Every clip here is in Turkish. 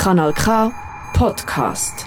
Kanal K Podcast.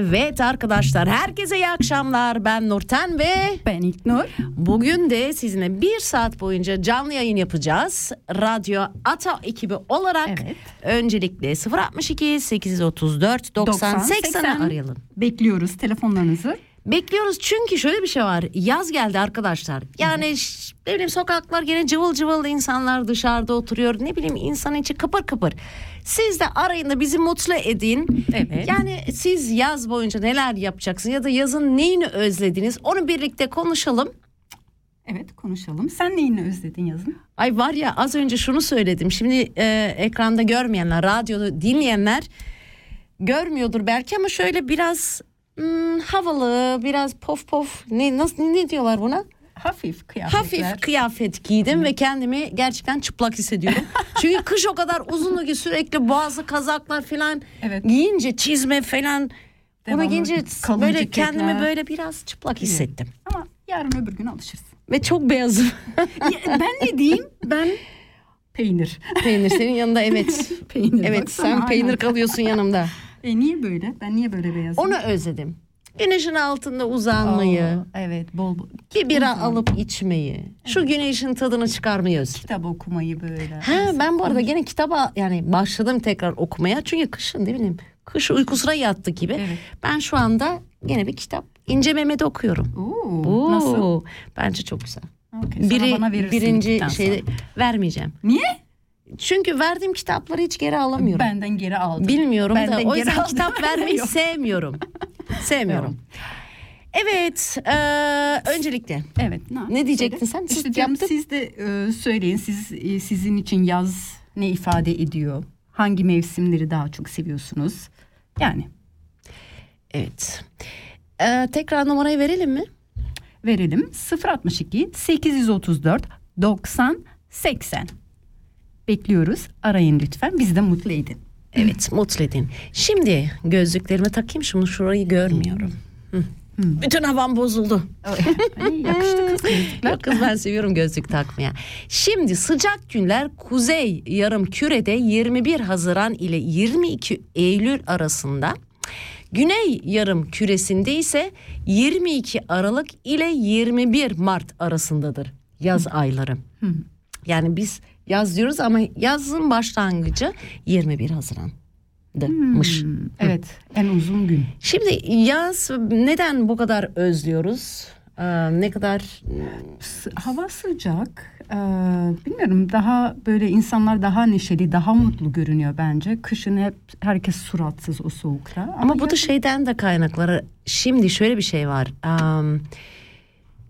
Evet arkadaşlar herkese iyi akşamlar. Ben Nurten ve Ben İlknur. bugün de sizinle bir saat boyunca canlı yayın yapacağız. Radyo Ata ekibi olarak Evet. öncelikle 062 834 90 80'i arayalım. Bekliyoruz telefonlarınızı. Bekliyoruz çünkü şöyle bir şey var. Yaz geldi arkadaşlar. Yani ne bileyim sokaklar gene cıvıl cıvıl insanlar dışarıda oturuyor. Ne bileyim insan içi kıpır kıpır. Siz de arayın da bizi mutlu edin. Evet. Yani siz yaz boyunca neler yapacaksınız ya da yazın neyini özlediniz onu birlikte konuşalım. Evet konuşalım. Sen neyini özledin yazın? Ay var ya az önce şunu söyledim. Şimdi e, ekranda görmeyenler, radyoda dinleyenler görmüyordur belki ama şöyle biraz hmm, havalı, biraz pof pof ne nasıl ne diyorlar buna? Hafif kıyafetler. Hafif kıyafet giydim ve kendimi gerçekten çıplak hissediyorum. Çünkü kış o kadar uzun ki sürekli boğazı kazaklar falan Evet. giyince çizme falan bunu Devamlı giyince kalın böyle ceketler. kendimi böyle biraz çıplak hissettim. Ama yarın öbür gün alışırsın. Ve çok beyazım. Ya, ben ne diyeyim? Ben peynir. peynir senin yanında evet. Peynir, Evet baksana, sen peynir aynen. kalıyorsun yanımda. E niye böyle? Ben niye böyle beyazım? Onu özledim. Güneşin altında uzanmayı, Aa, evet bol bol. bir bira Uzan. alıp içmeyi, şu güneşin tadını çıkarmayı özledim. Kitap okumayı böyle. Ha ben bu arada gene kitaba yani başladım tekrar okumaya. Çünkü kışın ne bileyim kış uykusuna yattı gibi. Evet. Ben şu anda gene bir kitap İnce Mehmet'i okuyorum. Oo, Oo, nasıl? Bence çok güzel. Sonra Biri bana birinci sonra. vermeyeceğim. Niye? Çünkü verdiğim kitapları hiç geri alamıyorum. Benden geri aldım. Bilmiyorum Benden da o yüzden aldım. kitap vermeyi sevmiyorum. Sevmiyorum. Evet, eee, öncelikle Evet. Ne diyecektin sen? İşte Siz diyorum, yaptın. siz de e, söyleyin. Siz e, sizin için yaz ne ifade ediyor? Hangi mevsimleri daha çok seviyorsunuz? Yani evet. Eee, tekrar numarayı verelim mi? verelim. 062 834 90 80. Bekliyoruz. Arayın lütfen. Bizi de mutlu edin. Evet, mutlu edin. Şimdi gözlüklerimi takayım. Şimdi şurayı görmüyorum. Hı. Bütün havam bozuldu. Ay, yakıştı kız. Yok kız ben seviyorum gözlük takmaya. Şimdi sıcak günler kuzey yarım kürede 21 Haziran ile 22 Eylül arasında. Güney yarım küresinde ise 22 Aralık ile 21 Mart arasındadır yaz ayları. Yani biz yaz diyoruz ama yazın başlangıcı 21 Haziran'mış. Hmm, evet. En uzun gün. Şimdi yaz neden bu kadar özlüyoruz? Ee, ne kadar Hava sıcak. Ee, bilmiyorum daha böyle insanlar daha neşeli, daha mutlu görünüyor bence. Kışın hep herkes suratsız o soğukta. Ama, Ama bu da yazın- şeyden de kaynakları. Şimdi şöyle bir şey var. Am,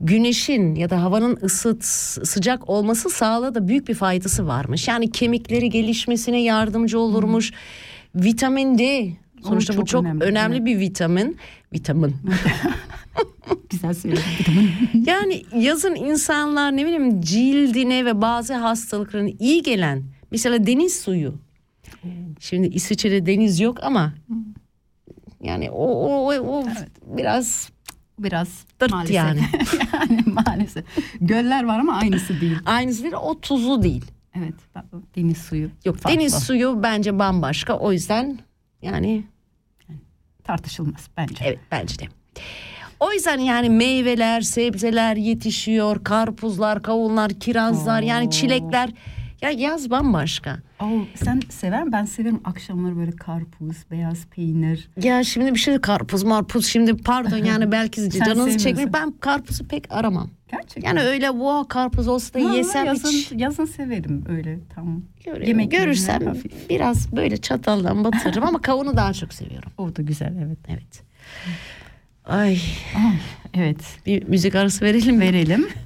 güneşin ya da havanın ısıt sıcak olması sağlığa da büyük bir faydası varmış. Yani kemikleri gelişmesine yardımcı olurmuş. Vitamin D sonuçta bu çok çok önemli, önemli, evet. bir vitamin. Vitamin. güzel söyledin. vitamin. yani yazın insanlar ne bileyim cildine ve bazı hastalıklarına iyi gelen mesela deniz suyu. Şimdi İsviçre'de deniz yok ama yani o, o, o, o biraz Biraz Dırt maalesef. yani. yani maalesef. Göller var ama aynısı değil. aynısı değil o tuzlu değil. Evet. Deniz suyu. Yok farklı. deniz suyu bence bambaşka o yüzden yani tartışılmaz bence. evet bence de. O yüzden yani meyveler, sebzeler yetişiyor, karpuzlar, kavunlar, kirazlar yani çilekler. Ya yaz bambaşka. Oo, sen sever Ben severim akşamları böyle karpuz, beyaz peynir. Ya şimdi bir şey karpuz marpuz şimdi pardon yani belki canınızı çekmiyor. Ben karpuzu pek aramam. Gerçekten. Yani öyle wow karpuz olsa da Ha, yesem yazın, hiç. yazın severim öyle tam. Görüyorum. Yemek Görürsem hafif. biraz böyle çataldan batırırım ama kavunu daha çok seviyorum. O da güzel evet. Evet. Ay Evet. bir müzik arası verelim mi? Verelim.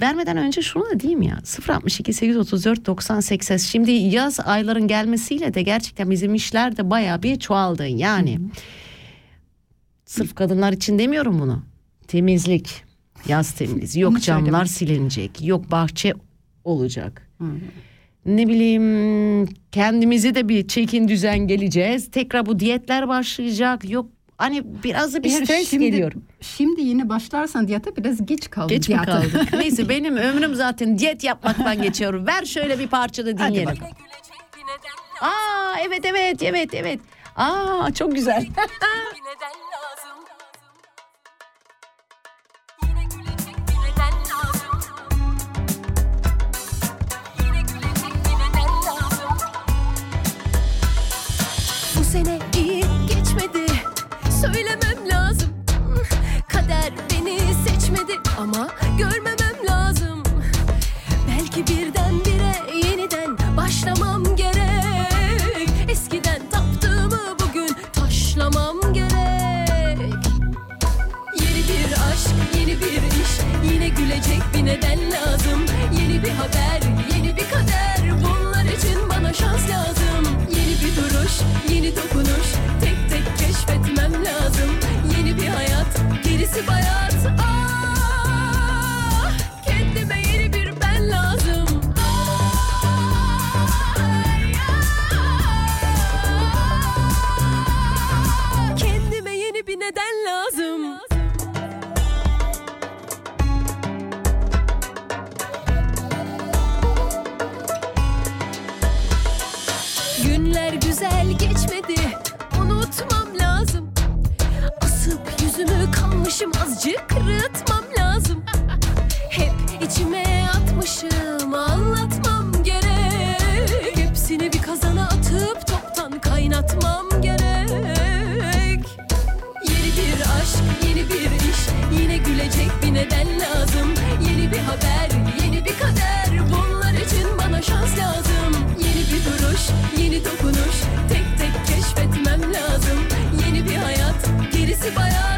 Vermeden önce şunu da diyeyim ya 062 834 90 80 şimdi yaz ayların gelmesiyle de gerçekten bizim işler de bayağı bir çoğaldı yani. Sırf kadınlar için demiyorum bunu. Temizlik, yaz temizliği, yok camlar söylemek. silinecek, yok bahçe olacak. Ne bileyim kendimize de bir çekin düzen geleceğiz. Tekrar bu diyetler başlayacak. Yok hani biraz da bir Eğer stres şimdi, geliyor. Şimdi yeni başlarsan diyete biraz geç kaldın. Geç mi diyete. kaldık? Neyse benim ömrüm zaten diyet yapmaktan geçiyor. Ver şöyle bir parça da dinleyelim. Aa evet evet evet evet. Aa çok güzel. Söylemem lazım. Kader beni seçmedi Ama görmemem lazım. Belki birdenbire yeniden başlamam gerek. Eskiden taptığımı bugün taşlamam gerek. Yeni bir aşk, yeni bir iş Yine gülecek bir neden lazım. Yeni bir haber, yeni bir kader Bunlar için bana şans lazım. Yeni bir duruş, yeni dokunuş Tek lazım. Yeni bir hayat, gerisi bayat. Ah, kendime yeni bir ben lazım. Kendime yeni bir neden lazım. Günler güzel geçmedi, kalmışım azıcık kırıtmam lazım. Hep içime atmışım anlatmam gerek. Hepsini bir kazana atıp toptan kaynatmam gerek. Yeni bir aşk, yeni bir iş Yine gülecek bir neden lazım. Yeni bir haber, yeni bir kader Bunlar için bana şans lazım. Yeni bir duruş, yeni dokunuş Tek tek keşfetmem lazım. Yeni bir hayat, gerisi bayat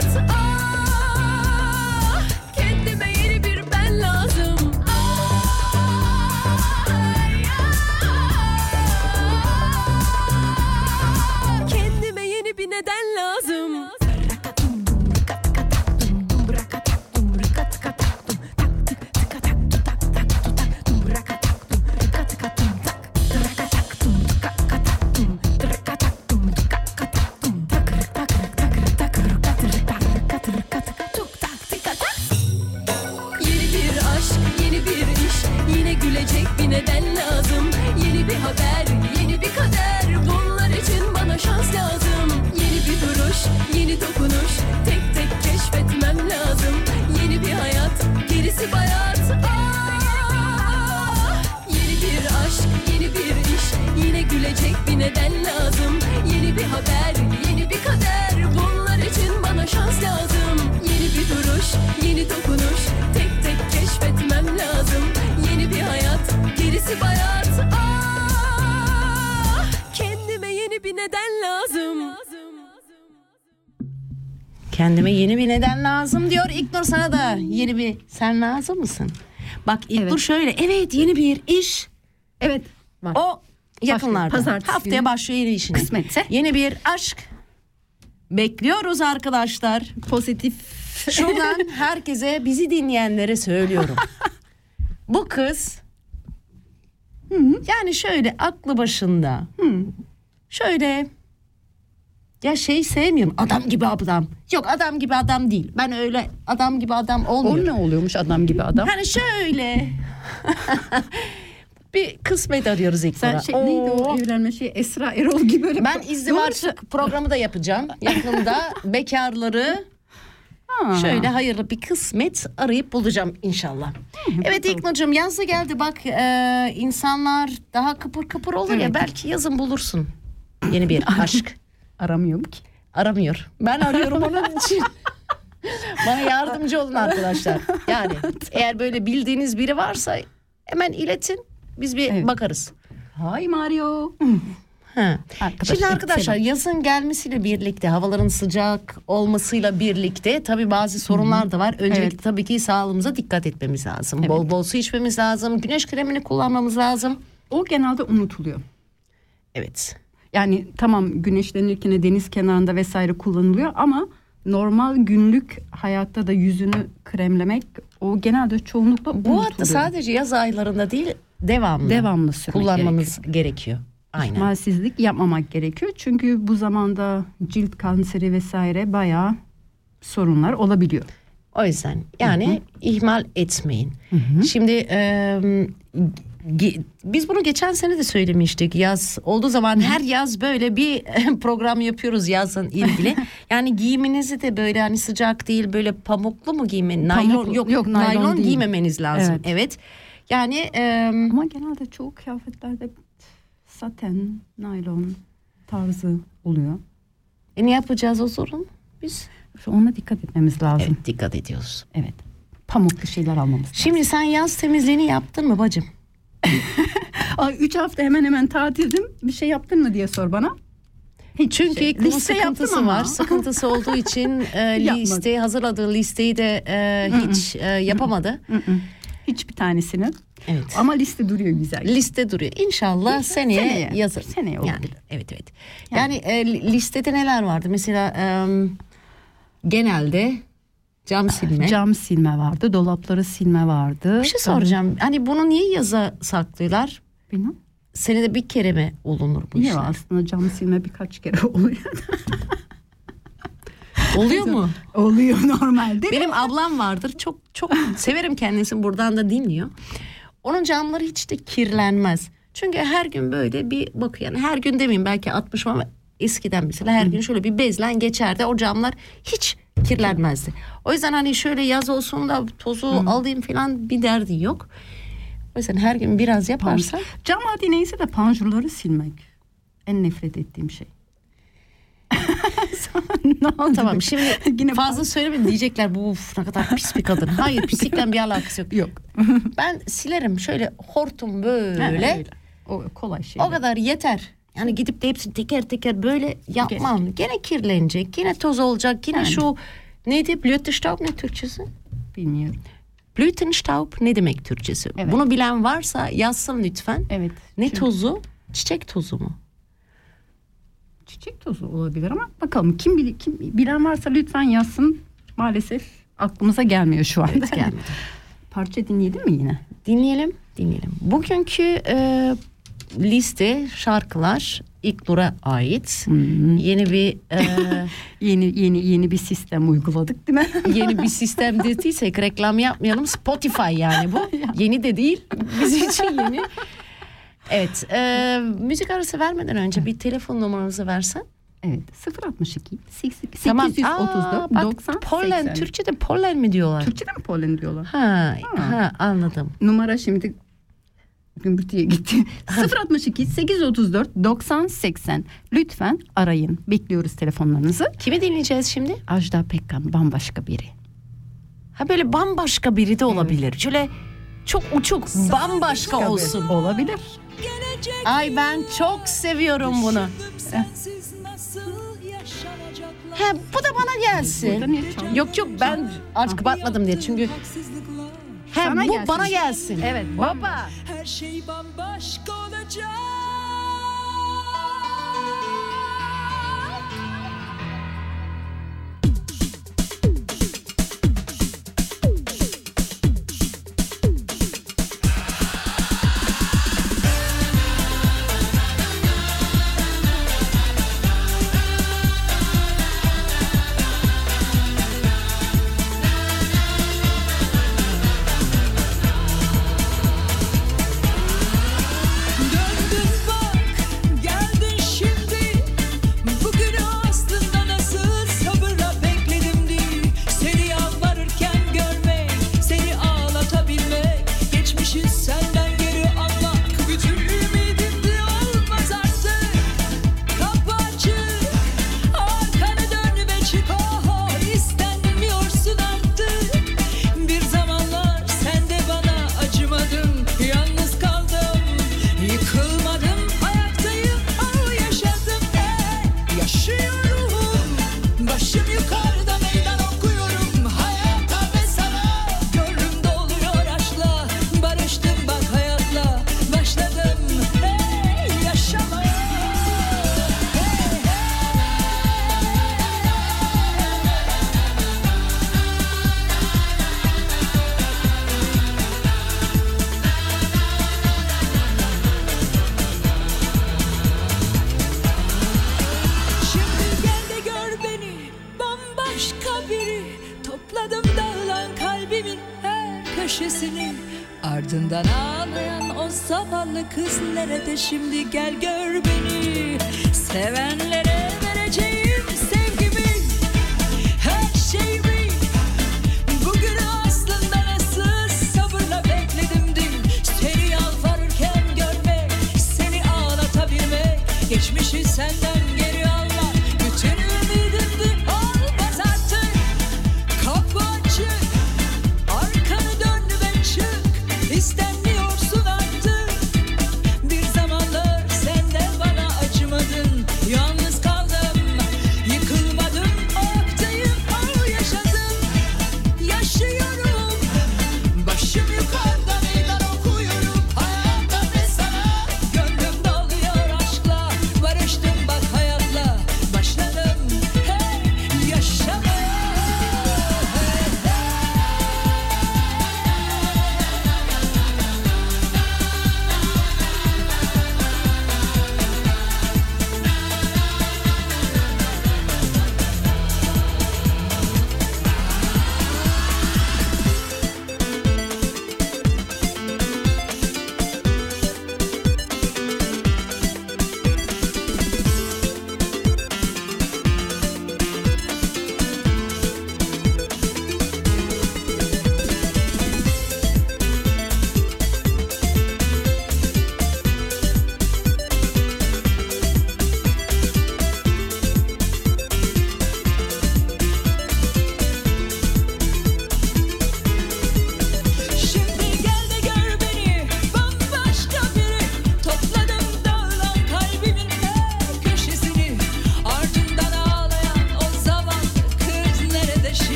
Kendime yeni bir neden lazım diyor. İlknur sana da yeni bir sen lazım mısın? Bak İlknur Evet. şöyle evet yeni bir iş Evet. Var. o yakınlarda Pazartesi haftaya günü. başlıyor yeni işine. Kısmetse. Yeni bir aşk bekliyoruz arkadaşlar. Pozitif. Şuradan herkese bizi dinleyenlere söylüyorum. Bu kız yani şöyle aklı başında şöyle ya şey sevmiyorum adam gibi adam. Yok adam gibi adam değil. Ben öyle adam gibi adam O olmuyorum. ne oluyormuş adam gibi adam? Hani şöyle bir kısmet arıyoruz ilk Sen şey, neydi o evlenme şey Esra Erol gibi böyle. Ben izdivaç programı da yapacağım. Yakında bekarları Ha. şöyle hayırlı bir kısmet arayıp bulacağım inşallah. Evet İlknur'cum yaz da geldi bak e, insanlar daha kıpır kıpır olur ya Evet. belki yazın bulursun yeni bir aşk. Aramıyorum ki. Aramıyor. Ben arıyorum onun için. Bana yardımcı olun arkadaşlar. Yani eğer böyle bildiğiniz biri varsa hemen iletin. Biz bir Evet. bakarız. Hay Mario. Ha. Arkadaşlar, Şimdi arkadaşlar selam. yazın gelmesiyle birlikte havaların sıcak olmasıyla birlikte tabii bazı sorunlar da var. Öncelikle Evet. tabii ki sağlığımıza dikkat etmemiz lazım. Evet. Bol bol su içmemiz lazım. Güneş kremini kullanmamız lazım. O genelde unutuluyor. Evet. Yani tamam güneşlenirken deniz kenarında vesaire kullanılıyor ama normal günlük hayatta da yüzünü kremlemek o genelde çoğunlukla Bu hatta sadece yaz aylarında değil devamlı, devamlı kullanmamız gerekiyor. Aynen. İhmalsizlik yapmamak gerekiyor. Çünkü bu zamanda cilt kanseri vesaire bayağı sorunlar olabiliyor. O yüzden yani ihmal etmeyin. Şimdi e, biz bunu geçen sene de söylemiştik. Yaz olduğu zaman her yaz böyle bir program yapıyoruz yazın ilgili. yani giyiminizi de böyle hani sıcak değil böyle pamuklu mu giyme? Naylon Pamuklu, yok, yok, naylon naylon değil. giymemeniz lazım. Evet. Evet. Yani e, Ama genelde çoğu kıyafetlerde saten, naylon tarzı oluyor. e, ne yapacağız o sorun? Biz Ona dikkat etmemiz lazım. evet, dikkat ediyoruz. Evet. Pamuklu şeyler almamız lazım. Şimdi sen yaz temizliğini yaptın mı bacım? Ay, üç hafta hemen hemen tatildim. Bir şey yaptın mı diye sor bana. Hiç Çünkü şey, liste yaptım sıkıntısı ama. var. Sıkıntısı olduğu için e, listeyi hazırladığı listeyi de e, hiç e, yapamadı. Hiçbir tanesini. Evet. Ama liste duruyor güzel. Liste duruyor. İnşallah seneye, seneye, yazır. seneye yani, olabilir. evet evet. Yani, e, li- listede neler vardı? Mesela e, genelde cam silme. Cam silme vardı, dolapları silme vardı. Bir şey soracağım. Hani bunu niye yaza saklıyorlar? Bilmem. Senede bir kere mi olunur bu Niye işler? aslında cam silme birkaç kere oluyor. Oluyor mu? oluyor normalde. Benim ablam vardır. Çok çok severim kendisini. Buradan da dinliyor. Onun camları hiç de kirlenmez. Çünkü her gün böyle bir bakıyor. Yani her gün demeyeyim belki 60 ama eskiden mesela her gün şöyle bir bezlen geçerdi. O camlar hiç kirlenmezdi. O yüzden hani şöyle yaz olsun da tozu alayım falan bir derdi yok. O yüzden her gün biraz yaparsa Cam hadi neyse de panjurları silmek. En nefret ettiğim şey. ne oldu? tamam şimdi Yine fazla söylemeyin diyecekler bu uf, ne kadar pis bir kadın. Hayır pislikten bir alakası yok. Yok. Ben silerim şöyle hortum Ha, böyle. öyle. O kolay şey. O kadar yeter. Yani gidip de hepsini teker teker böyle yapmam. Gene kirlenecek, gene toz olacak, yine şu neydi? Blütenstaub ne Türkçesi? Bilmiyorum. Blütenstaub ne demek Türkçesi? Evet. Bunu bilen varsa yazsın lütfen. Evet. Ne Çünkü tozu? Çiçek tozu mu? çiçek tozu olabilir ama bakalım kim, bil, kim bilen varsa lütfen yazsın. Maalesef aklımıza gelmiyor şu anda. Evet, gelmedi. Parça dinledin mi yine? Dinleyelim, dinleyelim. Bugünkü e, liste şarkılar İlknur'a ait. Yeni bir e, Yeni yeni yeni bir sistem uyguladık değil mi? yeni bir sistem dediysek reklam yapmayalım. Spotify yani bu. Yeni de değil. Bizim için yeni. Evet. E, müzik arası vermeden önce bir telefon numaranızı versen. evet 062 834 Tamam. 834 bak, 90 Pollen. 80. Türkçe'de pollen mi diyorlar? Türkçe'de mi Polen diyorlar? Ha, Ha. ha anladım. Numara şimdi gümbürtüye gitti. 062 834 90 80. Lütfen arayın. Bekliyoruz telefonlarınızı. Kimi dinleyeceğiz şimdi? Ajda Pekkan bambaşka biri. Ha böyle bambaşka biri de olabilir. Şöyle çok uçuk, bambaşka olsun. Olabilir. Ay ben çok seviyorum bunu. He bu da bana gelsin. Yok yok ben aç kapatmadım diye çünkü he Sana bu gelsin. bana gelsin. Evet. Baba. Her şey bambaşka olacak.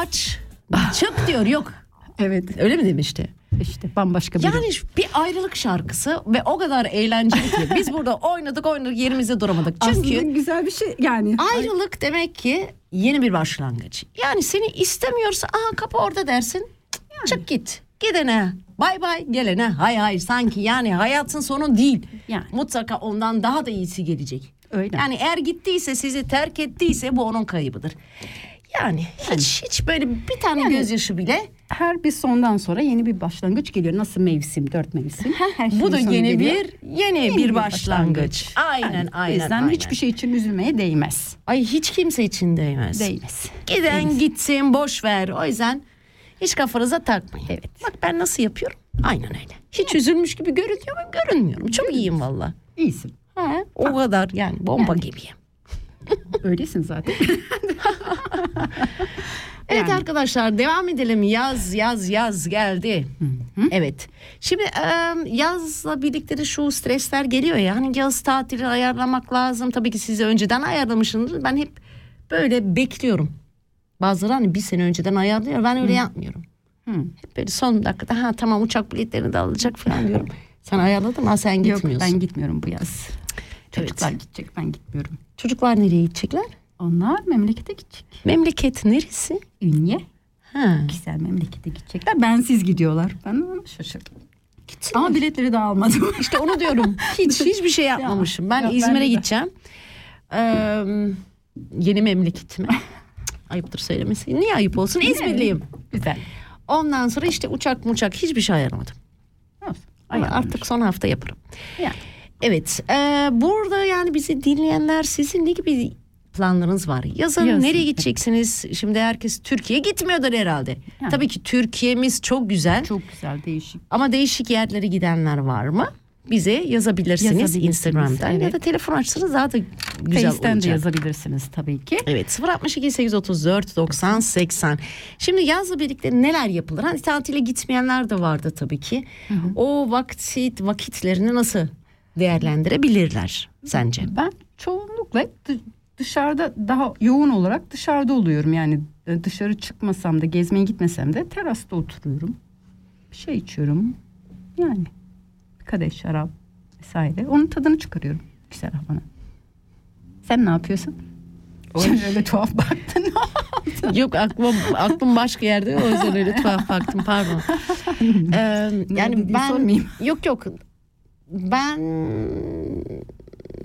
Aç. Çık diyor yok. Evet Öyle mi demişti? işte bambaşka bir Yani bir ayrılık şarkısı ve o kadar eğlenceli ki biz burada oynadık oynadık yerimizde duramadık. aslında Çünkü güzel bir şey yani. ayrılık demek ki yeni bir başlangıç. Yani seni istemiyorsa aha kapı orada dersin. Çık git. Gidene bay bay gelene hay hay sanki yani hayatın sonu değil. Yani. Mutlaka ondan daha da iyisi gelecek. Öyle. Yani eğer gittiyse sizi terk ettiyse bu onun kaybıdır. Yani, hiç hiç böyle bir tane gözyaşı bile Her bir sondan sonra yeni bir başlangıç geliyor. Nasıl mevsim, dört mevsim. Her bu da yeni geliyor. bir yeni, bir başlangıç. Aynen Yani aynen. O yüzden aynen. hiçbir şey için üzülmeye değmez. Ay hiç kimse için değmez. Değmez. Giden gitsin boş ver. O yüzden hiç kafanıza takmayın. Evet. Bak ben nasıl yapıyorum? Aynen öyle. Hiç üzülmüş gibi görünüyor mu? Görünmüyorum. Çok iyiyim valla. İyisin. Ha, o kadar yani bomba gibiyim. Öylesin zaten. Evet Yani. arkadaşlar devam edelim. Yaz yaz yaz geldi. Evet. Şimdi yazla birlikte de şu stresler geliyor ya. Hani yaz tatili ayarlamak lazım. Tabii ki size önceden ayarlamışsınız. Ben hep böyle bekliyorum. Bazıları hani bir sene önceden ayarlıyor. Ben öyle yapmıyorum. Hep böyle son dakikada ha tamam uçak biletlerini de alacak falan diyorum. Sen ayarladın mı? Ha, sen Yok gitmiyorsun. ben gitmiyorum bu yaz. Çocuklar gidecek ben gitmiyorum. Çocuklar nereye gidecekler? Onlar memlekete gidecek. Memleket neresi? Ünye. Ha. Güzel memlekete gidecekler. Bensiz gidiyorlar. Ben şaşırdım. Ama biletleri de almadım. İşte onu diyorum. Hiç hiçbir şey yapmamışım. Ben ben İzmir'e de. gideceğim. Ee, yeni memleketime. Ayıptır söylemesi. Niye ayıp olsun? İzmirliyim. Güzel. Ondan sonra işte uçak muçak hiçbir şey ayarlamadım. Olsun. Ama artık son hafta yaparım. Yani. Evet. e, burada yani bizi dinleyenler sizin ne gibi planlarınız var? Yazın, Yazın, nereye gideceksiniz? Şimdi herkes Türkiye gitmiyordur herhalde. Yani. Tabii ki Türkiye'miz çok güzel. Çok güzel değişik. Ama değişik yerlere gidenler var mı? Bize yazabilirsiniz, Yazabilirsiniz, Instagram'dan ya evet. da telefon açsanız daha da güzel Face'ten de olacak. yazabilirsiniz tabii ki. Evet 062 834 90 80. Şimdi yazla birlikte neler yapılır? Hani tatile gitmeyenler de vardı tabii ki. O vakit vakitlerini nasıl değerlendirebilirler sence? Ben çoğunlukla dı- dışarıda daha yoğun olarak dışarıda oluyorum. Yani e, dışarı çıkmasam da gezmeye gitmesem de terasta oturuyorum. Bir şey içiyorum. Yani bir kadeh şarap vesaire. Onun tadını çıkarıyorum güzel havana. Sen ne yapıyorsun? Sen öyle tuhaf baktın. Yok aklım aklım başka yerde o yüzden öyle tuhaf baktım pardon. Ee, yani ben sormayayım. yok yok ben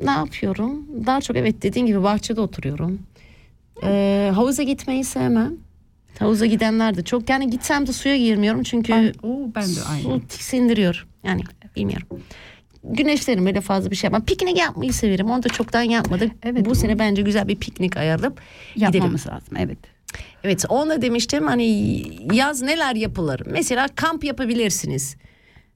ne yapıyorum? Daha çok evet dediğin gibi bahçede oturuyorum. Ee, havuza gitmeyi sevmem. Havuza gidenler de çok yani gitsem de suya girmiyorum çünkü Ben, oo, ben de aynı. su tiksindiriyor. Yani bilmiyorum. Güneşlerim öyle fazla bir şey yapmam. Piknik yapmayı severim. Onu da çoktan yapmadık. Evet, Bu o- sene bence güzel bir piknik ayarlayıp gidelim. Yapmamız lazım evet. Evet onu da demiştim hani yaz neler yapılır? Mesela kamp yapabilirsiniz.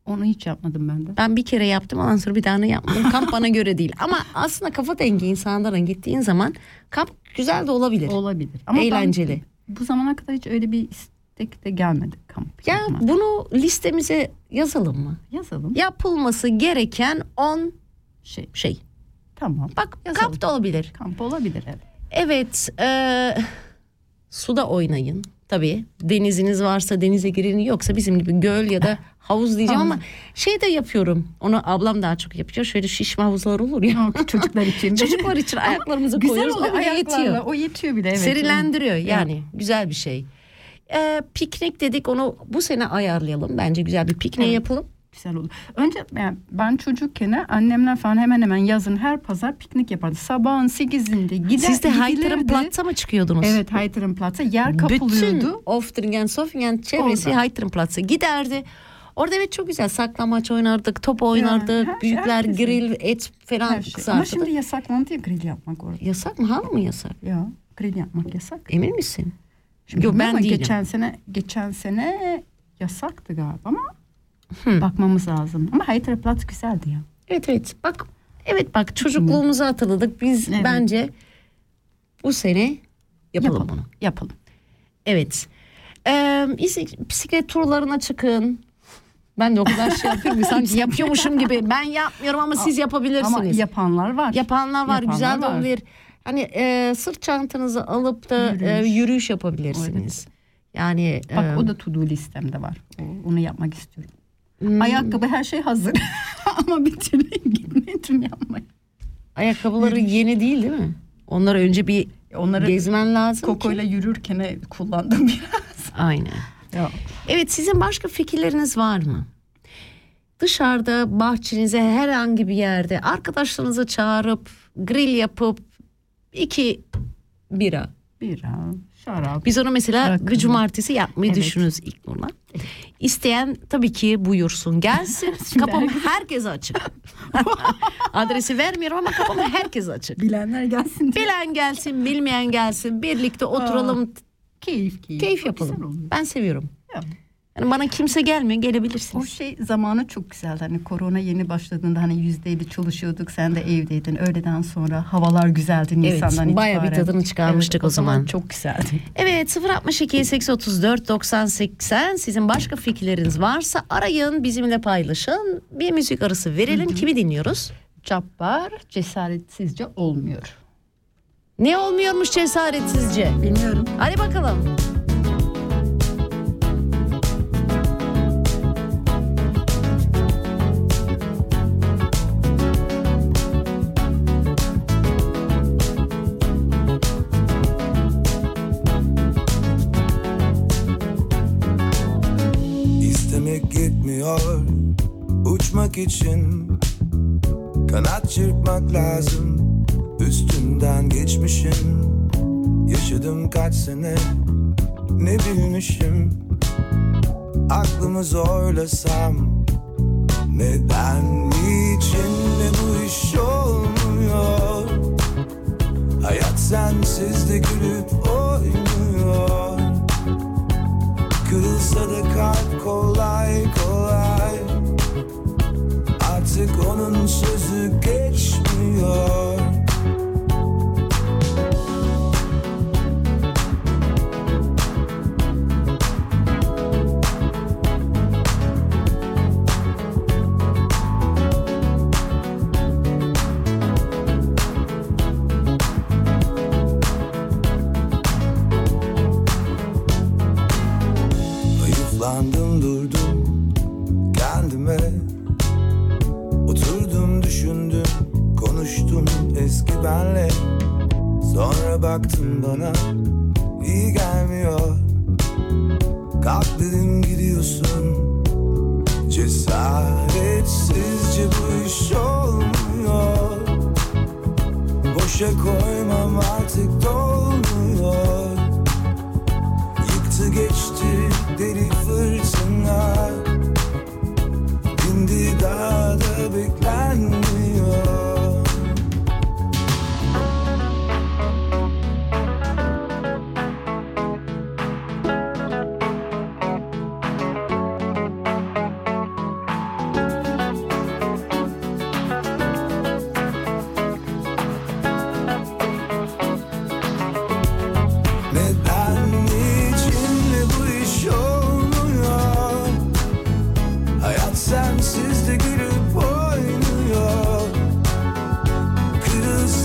Onu hiç yapmadım ben de. Ben bir kere yaptım sonra bir daha yapmadım. Kamp bana göre değil. Ama aslında kafa dengi insanların gittiğin zaman kamp güzel de olabilir. Olabilir. Ama ben Eğlenceli. bu zamana kadar hiç öyle bir istek de gelmedi kamp. Ya yapma. bunu listemize yazalım mı? Yazalım. Yapılması gereken 10 Şey şey. tamam. Bak Yazalım. kamp da olabilir. Kamp olabilir evet. Evet. e, suda oynayın. Tabii deniziniz varsa denize girin yoksa bizim gibi göl ya da havuz diyeceğim ama şey de yapıyorum. Onu ablam daha çok yapıyor. Şöyle şişme havuzlar olur ya. Çocuklar için. Çocuklar için ayaklarımızı Güzel koyuyoruz. oluyor O bile ayaklarla. yetiyor. O yetiyor bile evet. Serilendiriyor yani. Güzel bir şey. Ee, piknik dedik onu bu sene ayarlayalım. Bence güzel bir pikniği Evet. yapalım. Güzel olur. Önce yani ben çocukken annemler falan hemen hemen yazın her pazar piknik yapardı. Sabahın sekizinde gider Siz de Haytır'ın gidilirdi. Platz'a mı çıkıyordunuz? Evet Haytır'ın Platz'a yer Bütün kapılıyordu. Oftringen, Sofingen çevresi Orada. Haytır'ın Platz'a giderdi. Orada evet çok güzel saklamaç oynardık, top oynardık, her şey, büyükler herkesin. grill, et falan Her şey. Ama kızartırdı. şimdi yasaklandı ya grill yapmak orada. Yasak mı? Hala mı yasak? Ya grill yapmak yasak. Emin misin? Şimdi Yok ben ama değilim. Geçen sene geçen sene yasaktı galiba ama Hı. bakmamız lazım. Ama Haytır Platz güzeldi ya. Evet evet bak evet bak çocukluğumuzu hatırladık. Biz Evet. bence bu sene yapalım, Yapalım. bunu. Yapalım. Evet. Ee, bisiklet- turlarına çıkın. Ben de o kadar şey yapıyorum ki sanki yapıyormuşum gibi. Ben yapmıyorum ama siz yapabilirsiniz. Ama yapanlar var. Yapanlar var Yapanlar güzel de var. olabilir. Hani e, sırt çantanızı alıp da Yürüyüş. yürüyüş, yürüyüş yapabilirsiniz. Yani Bak e, o da to do listemde var. Onu yapmak istiyorum. Hmm, Ayakkabı her şey hazır. Ama bir türlü gitmedim yapmaya. ayakkabıları yeni değil değil mi? Onları önce bir Onları gezmen lazım. kokoyla ki. yürürken kullandım biraz. Aynen. Ya. Evet sizin başka fikirleriniz var mı? Dışarıda bahçenize herhangi bir yerde arkadaşlarınızı çağırıp grill yapıp iki bira. Bira, şarap. Biz onu mesela Rakı. bir cumartesi yapmayı Evet. düşünürüz ilk nurla. İsteyen tabii ki buyursun gelsin. kapım herkes açık. Adresi vermiyorum ama kapım herkes açık. Bilenler gelsin diye. Bilen gelsin bilmeyen gelsin birlikte oturalım Keyif keyif. keyif güzel yapalım. Ben seviyorum. Ya. Yani bana kimse gelmiyor O gelebilirsiniz. şey zamanı çok güzeldi. Hani korona yeni başladığında hani yüzdeydi çalışıyorduk. Sen de evdeydin. Öğleden sonra havalar güzeldi Nisan'dan Evet, bayağı bir itibaren. tadını çıkarmıştık o zaman. Çok güzeldi. Evet 062 834 90 80 sizin başka fikirleriniz varsa arayın bizimle paylaşın. Bir müzik arası verelim. Kimi dinliyoruz? Cabbar cesaretsizce olmuyor. Ne olmuyormuş cesaretsizce? Bilmiyorum. Hadi bakalım. Yetmiyor uçmak için Kanat çırpmak lazım. Üstünden geçmişim. Yaşadım kaç sene ne bilmişim. Aklımı zorlasam Neden niçin de bu iş olmuyor? Hayat sensiz de gülüp oynuyor Kırılsa da kalp kolay kolay. Artık onun sözü geçmiyor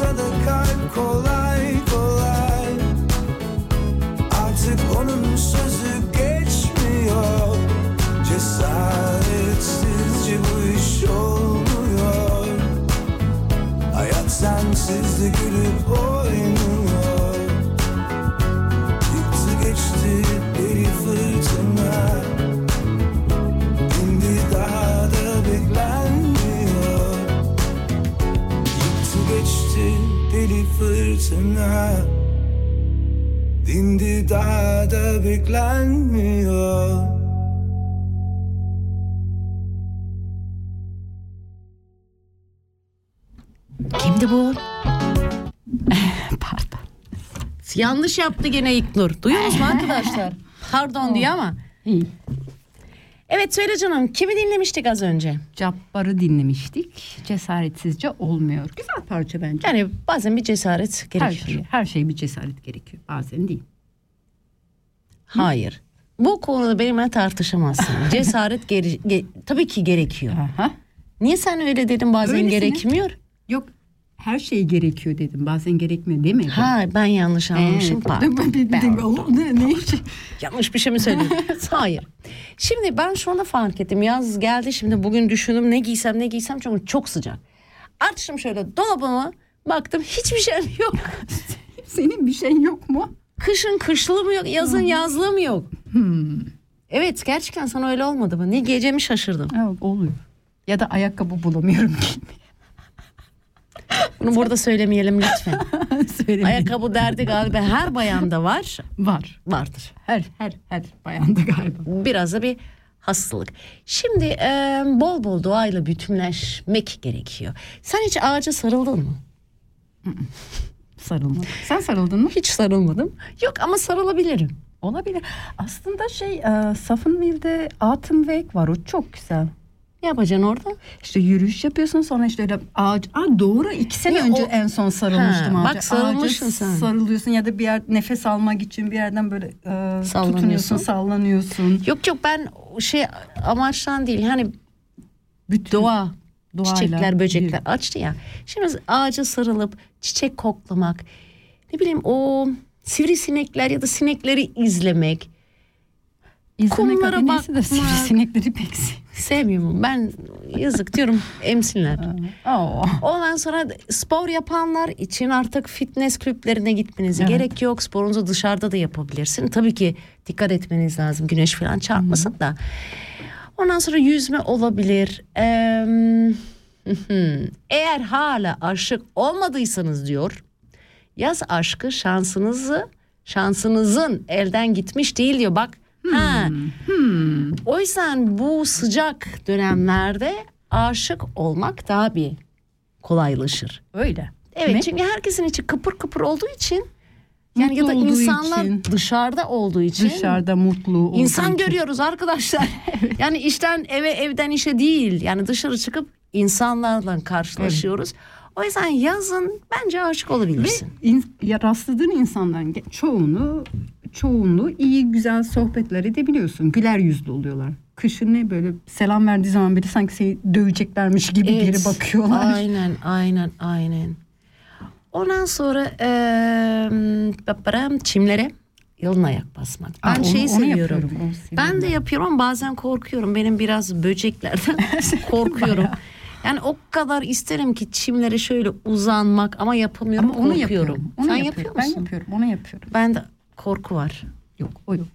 Kırılsa da kalp kolay kolay. Artık onun sözü geçmiyor. Cesaretsizce bu iş olmuyor. Hayat sensiz de gülüp oynuyor fırtına Dindi daha da beklenmiyor Kimdi bu? Pardon. Yanlış yaptı gene İknur. Duyuyor musun arkadaşlar? Pardon diyor ama. İyi. Evet söyle canım kimi dinlemiştik az önce? Cabbar'ı dinlemiştik. Cesaretsizce olmuyor. Güzel parça bence. Yani bazen bir cesaret her gerekiyor. şey, her şey bir cesaret gerekiyor. Bazen değil. Hayır. Bu konuda benimle tartışamazsın. Cesaret gere- ge- tabii ki gerekiyor. Aha. Niye sen öyle dedin bazen Öylesine. gerekmiyor? Yok her şey gerekiyor dedim. Bazen gerekmiyor demedim. Ha ben yanlış anlamışım. Evet. Pardon. Ben- ben- ne, ne iş? Yanlış bir şey mi söyledim? Hayır. Şimdi ben şu anda fark ettim. Yaz geldi şimdi bugün düşündüm ne giysem ne giysem çünkü çok sıcak. Açtım şöyle dolabımı baktım hiçbir şeyim yok. Senin bir şeyin yok mu? Kışın kışlığım yok, yazın yazlığım yok. Hmm. Evet gerçekten sana öyle olmadı mı? Ne giyeceğimi şaşırdım. Evet, oluyor. Ya da ayakkabı bulamıyorum. Bunu burada söylemeyelim lütfen. Söylemeyin. Ayakkabı derdi galiba her bayanda var. Var. Vardır. Her her her bayanda galiba. Biraz da bir hastalık. Şimdi e, bol bol doğayla bütünleşmek gerekiyor. Sen hiç ağaca sarıldın mı? Sarılmadım. Sen sarıldın mı? Hiç sarılmadım. Yok ama sarılabilirim. Olabilir. Aslında şey e, Safenwild'de Atemweg var. O çok güzel. Ne yapacaksın orada? İşte yürüyüş yapıyorsun sonra işte öyle ağaç. Aa, doğru iki sene Ya önce o- en son sarılmıştım Ha, ağaca. bak sarılmışsın Ağaca sen. Sarılıyorsun ya da bir yer nefes almak için bir yerden böyle e, Sallanıyorsun. tutunuyorsun sallanıyorsun. Yok yok ben şey amaçtan değil. Hani Bütün doğa, doğayla çiçekler, böcekler bir- açtı ya. Şimdi ağaca sarılıp çiçek koklamak. Ne bileyim o sivrisinekler ya da sinekleri izlemek. İzlemek kumlara neyse de bakmak. sivrisinekleri pek Sevmiyorum ben yazık diyorum emsinler. Aa. Ondan sonra spor yapanlar için artık fitness kulüplerine gitmenize Evet. gerek yok. Sporunuzu dışarıda da yapabilirsin. Tabii ki dikkat etmeniz lazım. Güneş falan çarpmasın da. Ondan sonra yüzme olabilir. Eğer hala aşık olmadıysanız diyor. Yaz aşkı şansınızı şansınızın elden gitmiş değil diyor. Bak ha. O yüzden bu sıcak dönemlerde aşık olmak daha bir kolaylaşır. Öyle. Evet Ne? çünkü herkesin içi kıpır kıpır olduğu için yani ya Mutlu da olduğu insanlar için. dışarıda olduğu için Dışarıda mutlu olduğu insan için. görüyoruz arkadaşlar. yani işten eve evden işe değil yani dışarı çıkıp insanlarla karşılaşıyoruz. O yüzden yazın bence aşık olabilirsin. İn- ya rastladığın insanların çoğunu çoğunluğu iyi güzel sohbetler edebiliyorsun. Güler yüzlü oluyorlar. Kışın ne böyle selam verdiği zaman bile sanki seni döveceklermiş gibi Evet. geri bakıyorlar. Aynen aynen aynen. Ondan sonra paparam, çimlere yalın ayak basmak. Ben Aa, onu- şeyi onu seviyorum. yapıyorum, Ben de ben. yapıyorum ama bazen korkuyorum. Benim biraz böceklerden korkuyorum. Yani o kadar isterim ki çimlere şöyle uzanmak ama yapamıyorum. Ama onu korkuyorum. yapıyorum. Onu Sen yapıyorum. yapıyor Ben musun? yapıyorum. Onu yapıyorum. Ben de korku var. Yok o yok.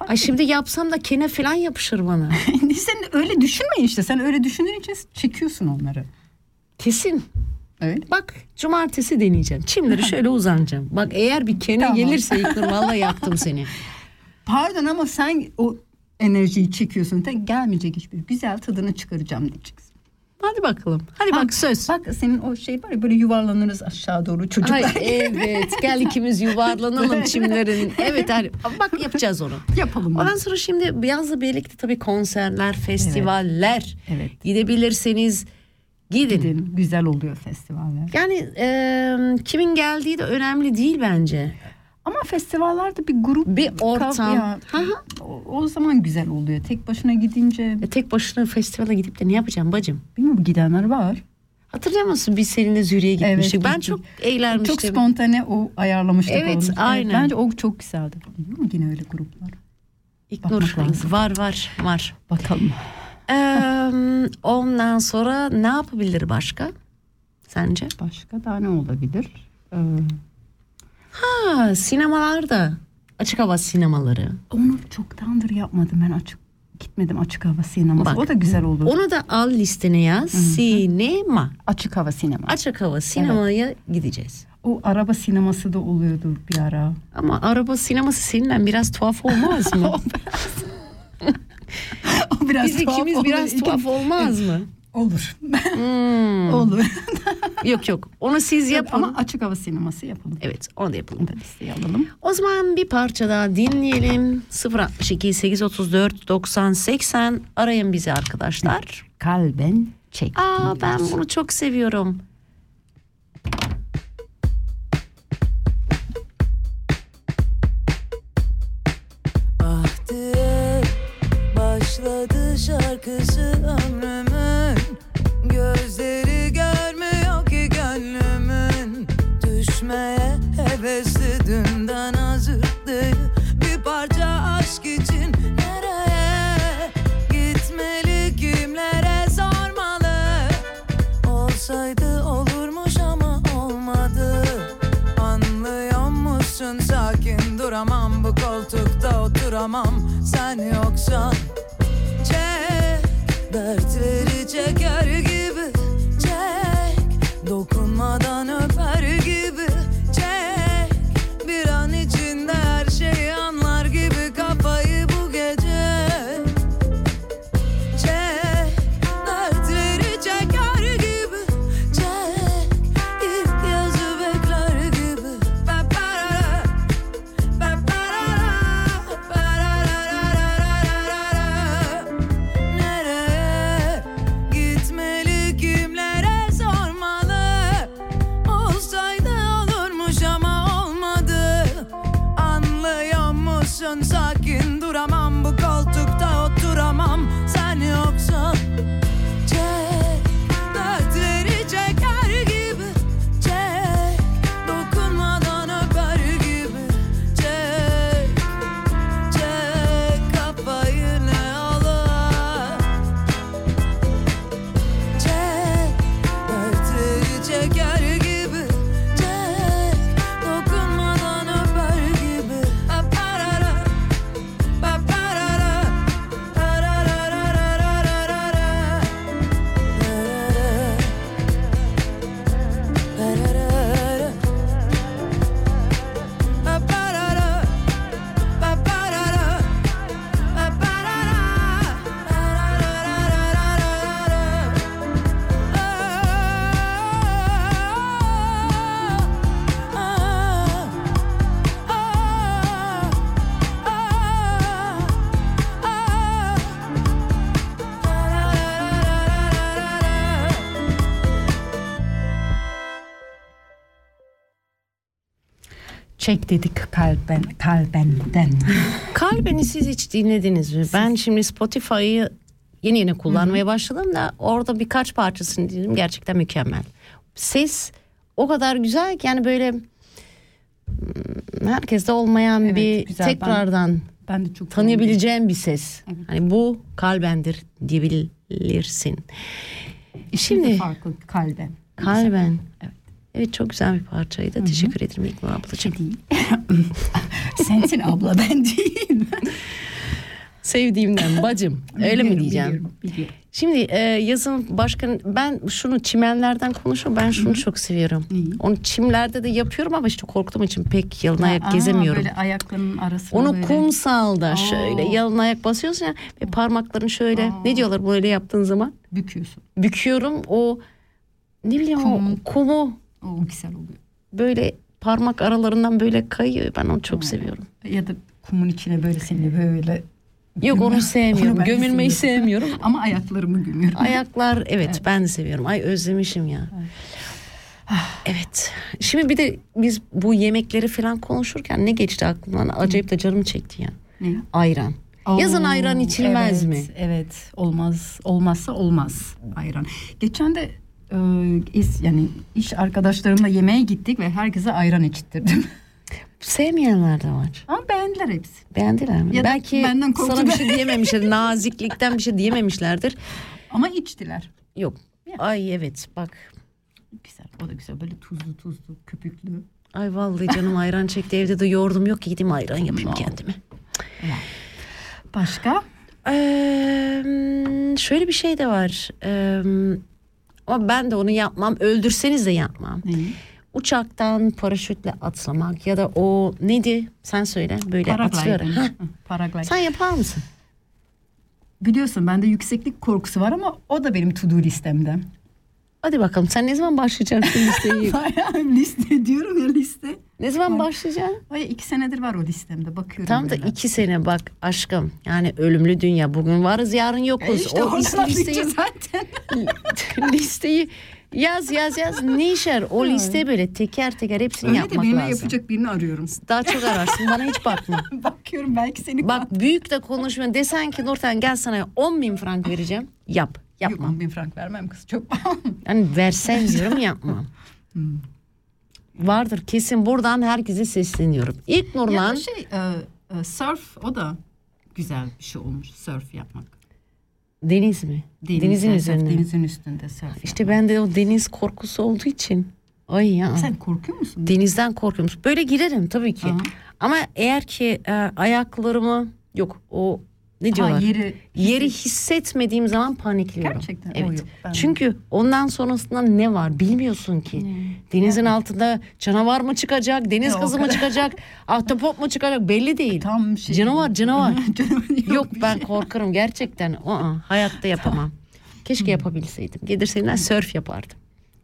Ay şimdi yapsam da kene falan yapışır bana. Sen öyle düşünme işte. Sen öyle düşününce çekiyorsun onları. Kesin. Öyle. Bak cumartesi deneyeceğim. Çimleri şöyle uzanacağım. Bak eğer bir kene Tamam. gelirse İlknur vallahi yaktım seni. Pardon ama sen o enerjiyi çekiyorsun. Gelmeyecek hiçbir. Güzel tadını çıkaracağım diyeceksin. Hadi bakalım. Hadi Ha, bak söz. Bak senin o şey var ya böyle yuvarlanırız aşağı doğru çocuklar. Ay evet gel ikimiz yuvarlanalım çimlerin. Evet hadi bak yapacağız onu. Yapalım. Ondan sonra şimdi yazla birlikte tabii konserler, festivaller. Evet. Gidebilirseniz gidin. Gidin. Güzel oluyor festivaller. Yani e, kimin geldiği de önemli değil bence. Ama festivallerde bir grup Bir ortam. ya, o, o zaman güzel oluyor. Tek başına gidince E, tek başına festivale gidip de ne yapacağım bacım? bilmiyorum gidenler var. Hatırlıyor musun biz seninle Züriye gitmiştik. Evet, ben gittik. çok eğlenmiştim. Çok spontane o ayarlamıştık Evet, onu. aynen. bence o çok güzeldi. Biliyor musun yine öyle gruplar? Lazım. var var var. Bakalım. Ee, ondan sonra ne yapabilir başka? Sence? Başka daha ne olabilir? Ee, Ha sinemalarda. Açık hava sinemaları. onu çoktandır yapmadım ben açık gitmedim açık hava sineması. Bak, o da güzel olur. Onu da al listene yaz. Sinema. Açık hava sinema. Açık hava sinemaya gideceğiz. O araba sineması da oluyordu bir ara. Ama araba sineması seninle biraz tuhaf olmaz mı? O biraz Biz tuhaf ikimiz olur. biraz tuhaf olmaz mı? Olur. Hmm. olur. Yok yok. Onu siz yapın. Ama açık hava sineması yapalım. Evet onu da yapalım. Listeye alalım. O zaman bir parça daha dinleyelim. 062 834 90 80 arayın bizi arkadaşlar. Kalben çek. Aa ben bunu çok seviyorum. Ah diye başladı şarkısı Çek dedik kalben, kalbenden. Kalbeni siz hiç dinlediniz mi? Ben şimdi Spotify'ı yeni yeni kullanmaya başladım da orada birkaç parçasını dinledim. Gerçekten mükemmel. Ses o kadar güzel ki yani böyle hmm, herkeste olmayan Evet, bir güzel. Ben- tekrardan Ben de çok tanıyabileceğim bir ses. Hani bu kalbendir diyebilirsin. Şimdi Şimdi farklı kalben. kalben. Evet. Çok güzel bir parçaydı. Teşekkür ederim İlknur ablacığım. Şey değil. Sensin abla ben değil. Sevdiğimden bacım. Öyle mi Biliyorum, diyeceğim? Biliyorum, biliyorum. Şimdi e, yazın başka ben şunu çimenlerden konuşuyorum. Ben şunu çok seviyorum. Neyi? Onu çimlerde de yapıyorum ama işte korktuğum için pek yalın ayak Aa, gezemiyorum. Böyle ayaklarının arasına Onu böyle. kumsalda Aa. şöyle yalın ayak basıyorsun ya ve parmakların şöyle ne diyorlar böyle yaptığın zaman büküyorsun. büküyorum o ne bileyim Kumun. o kumu O güzel oluyor. böyle parmak aralarından böyle kayıyor. Ben onu çok seviyorum. Ya da kumun içine böyle seni böyle Yok onu Onu sevmiyorum. de Gömülmeyi sevmiyorum. ama ayaklarımı gömüyorum. Ayaklar evet, ben de seviyorum. Ay özlemişim ya. Evet. Şimdi bir de biz bu yemekleri falan konuşurken ne geçti aklımdan? Acayip de canım çekti ya. Ne? Ayran. Yazın Oo, ayran içilmez evet, mi? Evet olmaz olmazsa olmaz ayran. Geçen de e, is, yani iş arkadaşlarımla yemeğe gittik ve herkese ayran içtirdim. Sevmeyenler de var. Ama beğendiler hepsi. Beğendiler mi? Ya Belki benden sana bir şey diyememişler. Naziklikten bir şey diyememişlerdir. Ama içtiler. Yok. Ay evet bak. Güzel o da güzel böyle tuzlu tuzlu köpüklü. Ay vallahi canım ayran çekti. Evde de yoğurdum yok ki gideyim ayran yapayım kendime. Başka? Ee, şöyle bir şey de var. Ee, ama ben de onu yapmam. Öldürseniz de yapmam. Neyi? Uçaktan paraşütle atlamak ya da o neydi? Sen söyle. Böyle Paragliding. Sen yapar mısın? Biliyorsun bende yükseklik korkusu var ama o da benim to do listemde. Hadi bakalım sen ne zaman başlayacaksın listeyi? Bayağı liste diyorum ya liste. ne zaman başlayacaksın? Bayağı iki senedir var o listemde bakıyorum. Tam da böyle. iki sene bak aşkım. Yani ölümlü dünya. Bugün varız yarın E yokuz. işte o listeyi, zaten. listeyi yaz yaz yaz. Ne işer? O liste böyle teker teker hepsini Öyle de yapmak benimle lazım. yapacak birini arıyorum. Daha çok ararsın. Bana hiç bakma. Bakıyorum belki seni Bak büyük de konuşma. Desen ki Nurten gel sana 10 bin frank vereceğim. Yap. Yok Yapma. 10 bin frank vermem kız çok. Yani versen diyorum yapmam. Hmm. Vardır kesin buradan herkese sesleniyorum. İlk ya Nurlan da şey e, e, surf o da güzel bir şey olmuş surf yapmak. deniz mi? Deniz, Denizin evet, üzerine. Denizin üstünde surf İşte yapmak. bende o deniz korkusu olduğu için. Ay ya. Sen korkuyor musun? Denizden korkuyorum. Böyle girerim tabii ki. Aha. Ama eğer ki e, ayaklarımı yok o ne Ha, diyorlar? yeri Yeri hissetmediğim zaman panikliyorum. Gerçekten, Evet. yok, ben. Çünkü ondan sonrasında ne var bilmiyorsun ki. Denizin altında canavar mı çıkacak, deniz Ya, kızı mı çıkacak, ahtapot mu çıkacak belli değil. tam şey. Canavar canavar. Yok bir ben şey. korkarım gerçekten. Aa, hayatta yapamam. Keşke yapabilseydim. Gelirseler sörf yapardım.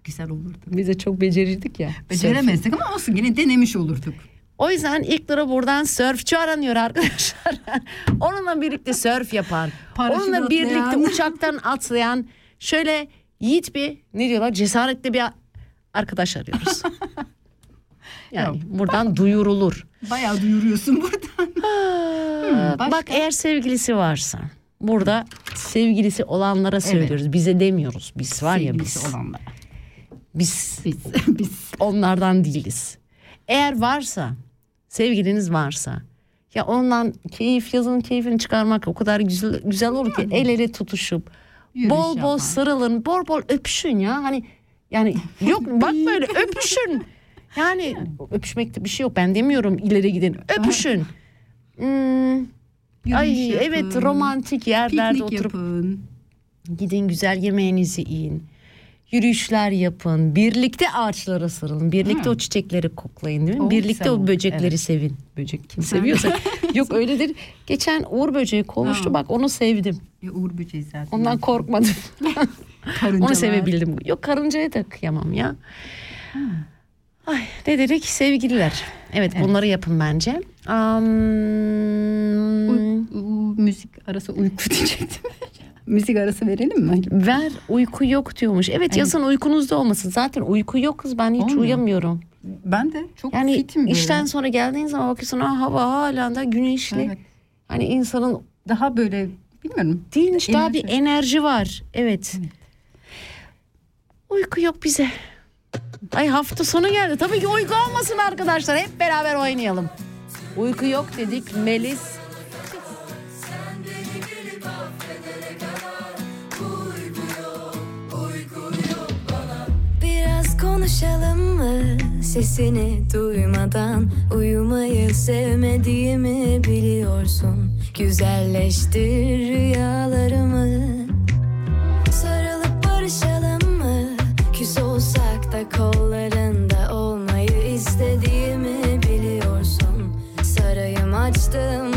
güzel olurdu. Biz de çok becerirdik ya. Beceremezdik ama olsun yine denemiş olurduk. O yüzden ilk lira buradan sörfçü aranıyor arkadaşlar. Onunla birlikte sörf yapan, Paraşüt onunla birlikte atlayan. uçaktan atlayan şöyle yiğit bir ne diyorlar cesaretli bir arkadaş arıyoruz. Yani buradan duyurulur. Bayağı duyuruyorsun buradan. Aa, başka? Bak eğer sevgilisi varsa burada sevgilisi olanlara söylüyoruz. Bize demiyoruz. Biz var ya biz. Sevgilisi olanlara. Biz Biz, biz. onlardan değiliz. Eğer varsa, sevgiliniz varsa ya ondan keyif yazın keyfini çıkarmak o kadar güzel güzel olur ki el ele tutuşup Yürüyüş bol bol yapan. sarılın, bol bol öpüşün ya. Hani yani yok bak böyle öpüşün. Yani öpüşmekte bir şey yok. Ben demiyorum ileri gidin. Öpüşün. Hmm, ay Yürüyüş evet yapın, romantik yerlerde Piknik oturup yapın. Gidin güzel yemeğinizi yiyin. Yürüyüşler yapın. Birlikte ağaçlara sarılın. Birlikte o çiçekleri koklayın değil mi? O Birlikte o böcekleri evet. sevin. Böcek kim seviyorsa. Yok öyledir. Geçen Uğur böceği kovmuştu. Ha. Bak onu sevdim. Ya Uğur böceği zaten. Ondan korkmadım. Onu sevebildim. Yok karıncaya da kıyamam ya. Ay ne dedik? Sevgililer. Evet, bunları yapın bence. Am, Uy- u- müzik arası uyku diyecektim. Müzik arası verelim mi? Ver uyku yok diyormuş. Evet, yazın uykunuzda olmasın. Zaten uyku yok kız ben hiç Olmuyor. uyuyamıyorum. Ben de çok Yani fitim böyle. işten sonra geldiğin zaman bakıyorsun ha, hava hala da güneşli. Evet. Hani insanın Daha böyle bilmiyorum. değilmiş daha bir Enerji. var. Evet. Uyku yok bize. Ay hafta sonu geldi. Tabii ki uyku olmasın arkadaşlar. Hep beraber oynayalım. Uyku yok dedik Melis. Konuşalım mı? Sesini duymadan Uyumayı sevmediğimi biliyorsun. Güzelleştir rüyalarımı. Sarılıp barışalım mı? Küs olsak da kollarında olmayı istediğimi biliyorsun. Sarayım açtım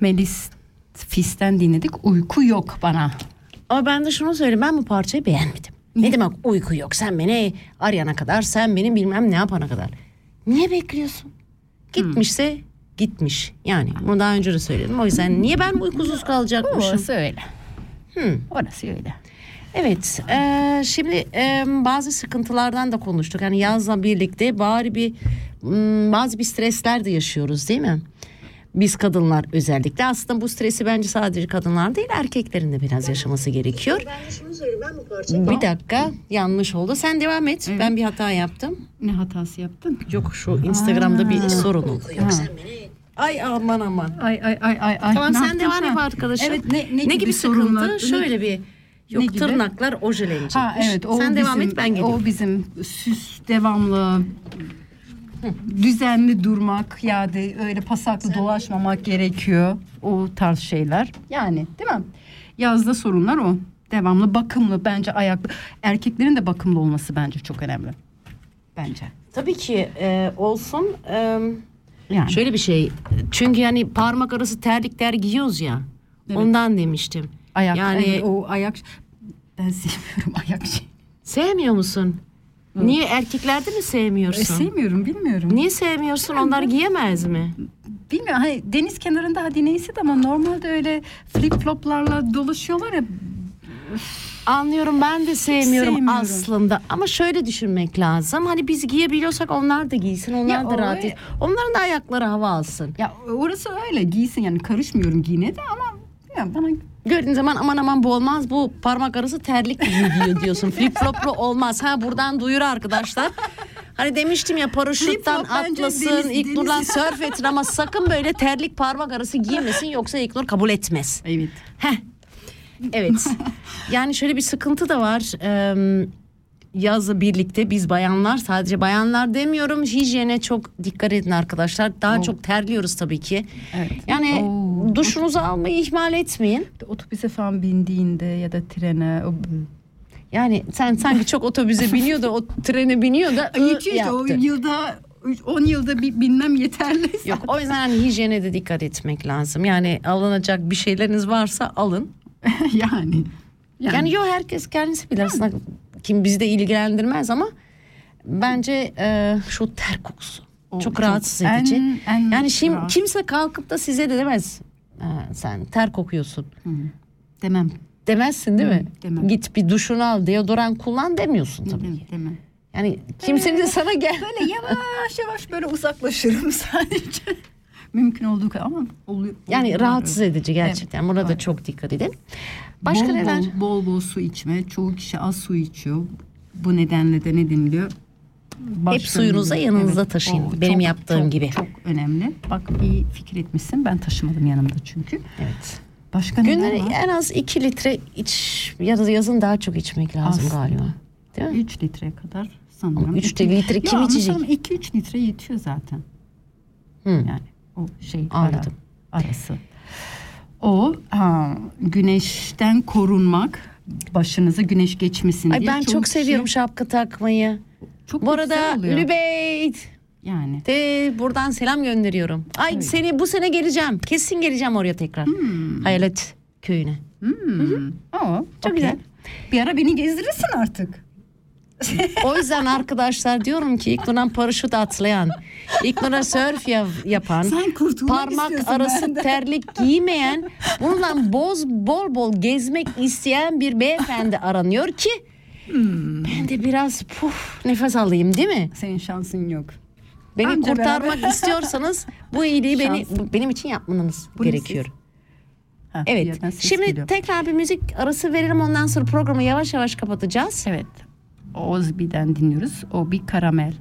Melis Fis'ten dinledik. Uyku yok bana. Ama ben de şunu söyleyeyim ben bu parçayı beğenmedim. Ne demek uyku yok sen beni arayana kadar sen benim bilmem ne yapana kadar. Niye bekliyorsun? Gitmişse gitmiş. Yani bunu daha önce de söyledim. O yüzden niye ben uykusuz kalacakmışım? Orası öyle. Hmm. Orası öyle. Evet, eee, şimdi eee, bazı sıkıntılardan da konuştuk. Yani yazla birlikte bari bir hmm, bazı bir stresler de yaşıyoruz, değil mi? Biz kadınlar özellikle aslında bu stresi bence sadece kadınlar değil erkeklerin de biraz yaşaması gerekiyor. Bir dakika yanlış oldu. Sen devam et. Ben bir hata yaptım. Ne hatası yaptın? Yok şu Instagram'da bir sorun oldu. Ha. Ay aman aman. Ay ay ay ay. ay. Tamam Ne sen devam sen? et arkadaşım. Evet ne, ne, ne gibi sorunlar? sıkıntı? Şöyle bir yok Ne gibi? tırnaklar ojelenecekmiş. Ha evet o Sen bizim, devam et ben geliyorum. O bizim süs devamlı düzenli durmak ya da öyle pasaklı dolaşmamak gerekiyor. O tarz şeyler. Yani değil mi? Yazda sorunlar o. Devamlı bakımlı bence ayaklı. Erkeklerin de bakımlı olması bence çok önemli. Bence. Tabii ki e, olsun. E, Yani. şöyle bir şey. Çünkü yani parmak arası terlikler giyiyoruz ya. Ondan demiştim. ayak yani yani o ayak ben sevmiyorum ayak şey. sevmiyor musun? Niye erkeklerde mi sevmiyorsun? E, sevmiyorum bilmiyorum. Niye sevmiyorsun? Onlar giyemez mi? Bilmiyorum hani deniz kenarında hadi neyse de ama normalde öyle flip floplarla dolaşıyorlar ya. Anlıyorum ben de sevmiyorum, Sevmiyorum. aslında. Ama şöyle düşünmek lazım. Hani biz giyebiliyorsak onlar da giysin. Onlar Ya da rahat etsin. Onların da ayakları hava alsın. Ya orası öyle giysin yani karışmıyorum giyine de ama ya bana Gördüğün zaman aman aman bu olmaz bu parmak arası terlik giyiyor diyorsun. Flip floplu olmaz. Ha buradan duyur arkadaşlar. Hani demiştim ya paraşütten atlasın, deniz- sörf etsin ama sakın böyle terlik parmak arası giymesin yoksa İlknur kabul etmez. evet. Heh. Evet. Yani şöyle bir sıkıntı da var. Ee, yazla birlikte biz bayanlar sadece bayanlar demiyorum hijyene çok dikkat edin arkadaşlar. Daha Oh. çok terliyoruz tabii ki. Evet. Yani Oo. Duşunuzu almayı ihmal etmeyin. Otobüse falan bindiğinde ya da trene o Yani sen sanki çok otobüse biniyor da o trene biniyor da ı yetiyor işte o yılda 10 yılda bir binmem yeterli. Yok o yüzden hani hijyene de dikkat etmek lazım. Yani alınacak bir şeyleriniz varsa alın. yani. Yani, yok herkes kendisi bilir aslında kim bizi de ilgilendirmez ama bence e, şu ter kokusu O çok çok rahatsız en- edici. en yani şimdi rahatsız. kimse kalkıp da size de demez "Ha, sen ter kokuyorsun. demem. Demezsin değil Hı, mi? demem. Git bir duşunu al deodoran kullan demiyorsun tabii. Demem, demem. Yani kimsenin de sana gel. Böyle yavaş yavaş böyle uzaklaşırım sadece. Mümkün olduğu kadar ama oluyor. Yani oluyor. rahatsız edici gerçekten. Burada var. çok dikkat edin. Başka bol, neler? Bol, bol bol su içme. Çoğu kişi az su içiyor. Bu nedenle de ne deniliyor? Hep suyunuzu yanınızda taşıyın. o Benim çok, yaptığım çok, gibi. Çok önemli. Bak iyi fikir etmişsin. Ben taşımadım yanımda çünkü. Evet. Başka var? en az 2 litre iç yaz, yazın daha çok içmek lazım Aslında. galiba. Değil mi? 3 litreye kadar sanırım. Ama üç litre kim ya, içecek? 2-3 litre yetiyor zaten. Hı. Yani o şey ara- Anladım. arası. O ha, güneşten korunmak başınıza güneş geçmesin Ay diye. ben çoğu çok kişi- seviyorum şapka takmayı. Çok Bu da arada. Lübeyt yani. de buradan selam gönderiyorum. Ay seni bu sene geleceğim. Kesin geleceğim oraya tekrar. Hayalet köyüne. Hmm. Oo, okey. güzel. Bir ara beni gezdirirsin artık. O yüzden arkadaşlar diyorum ki ilk dönem paraşüt atlayan, ilk surf ya- yapan, parmak arası benden. terlik giymeyen, bununla boz bol bol gezmek isteyen bir beyefendi aranıyor ki Hmm. De biraz puf nefes alayım değil mi? Senin şansın yok. Beni Anca kurtarmak istiyorsanız bu iyiliği beni bu- benim için yapmanız Bu ne gerekiyor. Ha, bir Evet. Şimdi geliyor. tekrar bir müzik arası verelim ondan sonra programı yavaş yavaş kapatacağız. Evet. Ozbi'den dinliyoruz. O bir karamel.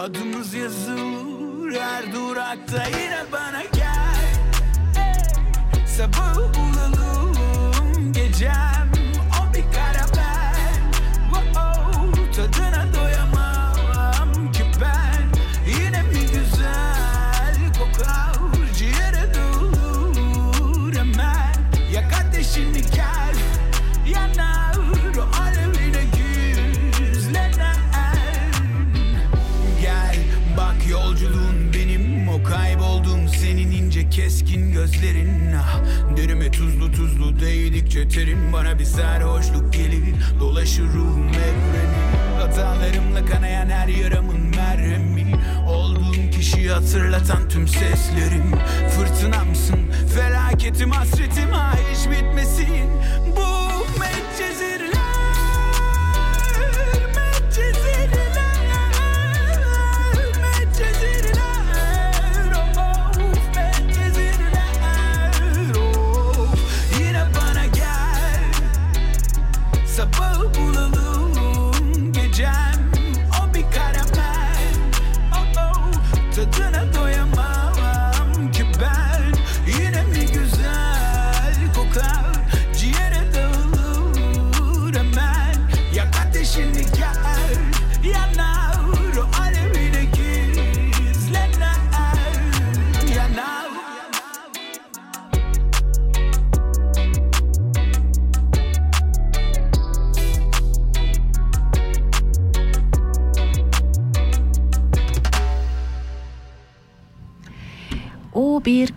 Adımız yazılır her durakta yine bana gel. Sabah bulalım keskin gözlerin ah, Derime tuzlu tuzlu değdikçe terin bana bir sarhoşluk gelir. Dolaşır ruhum evrenin hatalarımla kanayan her yaramın merhemi. Olduğum kişiyi hatırlatan tüm seslerim. Fırtınamsın felaketim hasretim ha hiç bitmesin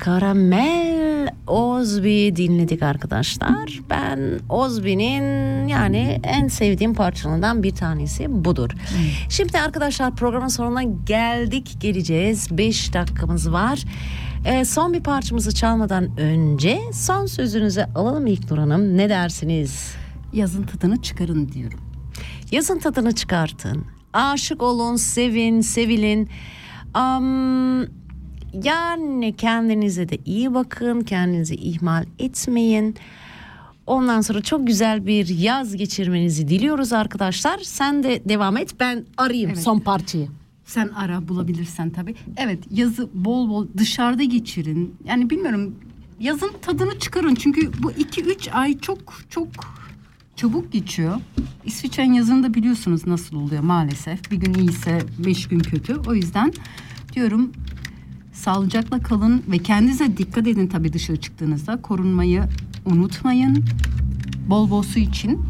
karamel Ozbi dinledik arkadaşlar. Ben Ozbi'nin yani en sevdiğim parçalarından bir tanesi budur. Şimdi arkadaşlar programın sonuna geldik geleceğiz. 5 dakikamız var. Ee, son bir parçamızı çalmadan önce son sözünüzü alalım İlknur Hanım. Ne dersiniz? Yazın tadını çıkarın diyorum. Yazın tadını çıkartın. Aşık olun, sevin, sevilin. Am, yani kendinize de iyi bakın, kendinizi ihmal etmeyin. Ondan sonra çok güzel bir yaz geçirmenizi diliyoruz arkadaşlar. Sen de devam et, ben arayayım Evet. son parçayı. Sen ara bulabilirsen tabii. Evet yazı bol bol dışarıda geçirin. Yani bilmiyorum yazın tadını çıkarın. Çünkü bu 2-3 ay çok çok çabuk geçiyor. İsviçre'nin yazını da biliyorsunuz nasıl oluyor maalesef. Bir gün iyiyse beş gün kötü. O yüzden diyorum sağlıcakla kalın ve kendinize dikkat edin tabii dışarı çıktığınızda. Korunmayı unutmayın. Bol bol su için.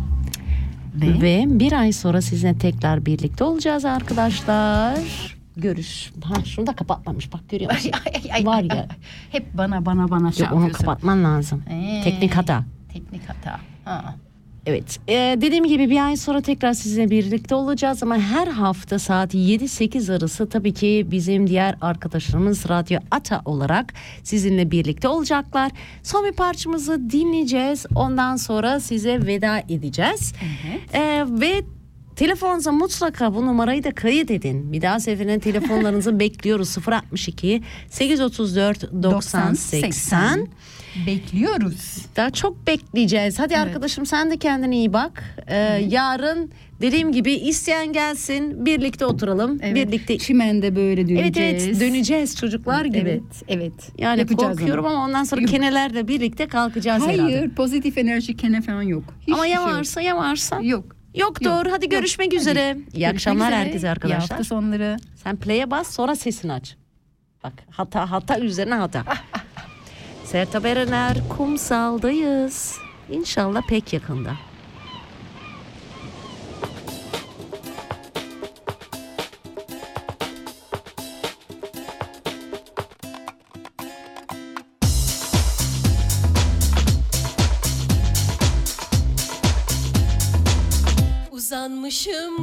Ve, Ve bir ay sonra sizinle tekrar birlikte olacağız arkadaşlar. Görüş. Ha şunu da kapatmamış bak görüyor musun? Var ya. hep bana bana bana şey Yok, onu yapıyorsun. kapatman lazım. Ee, Teknik hata. Teknik hata. Ha. Evet Ee, dediğim gibi bir ay sonra tekrar sizinle birlikte olacağız ama her hafta saat 7-8 arası tabii ki bizim diğer arkadaşlarımız Radyo Ata olarak sizinle birlikte olacaklar. Son bir parçamızı dinleyeceğiz ondan sonra size veda edeceğiz. Ee, ve Telefonunuza mutlaka bu numarayı da kayıt edin. Bir daha seferine telefonlarınızı bekliyoruz. 062 834 90 80. Bekliyoruz. Daha çok bekleyeceğiz. Hadi arkadaşım sen de kendine iyi bak. Ee, yarın dediğim gibi isteyen gelsin. Birlikte oturalım. Birlikte Çimende böyle Evet döneceğiz. evet döneceğiz çocuklar gibi. Evet, evet. Yani Yapacağız korkuyorum onu. ama ondan sonra Yok. kenelerle birlikte kalkacağız Hayır, herhalde. pozitif enerji kene falan yok. Hiçbir Ama ya şey yok. varsa ya varsa. Yok. Yoktur. Yok, Hadi yok. görüşmek Hadi. üzere. İyi Görüşmek akşamlar üzere. herkese İyi arkadaşlar. hafta sonları. Sen play'e bas sonra sesini aç. Bak hata hata üzerine hata. Sertab Erener kumsaldayız. İnşallah pek yakında. Uzanmışım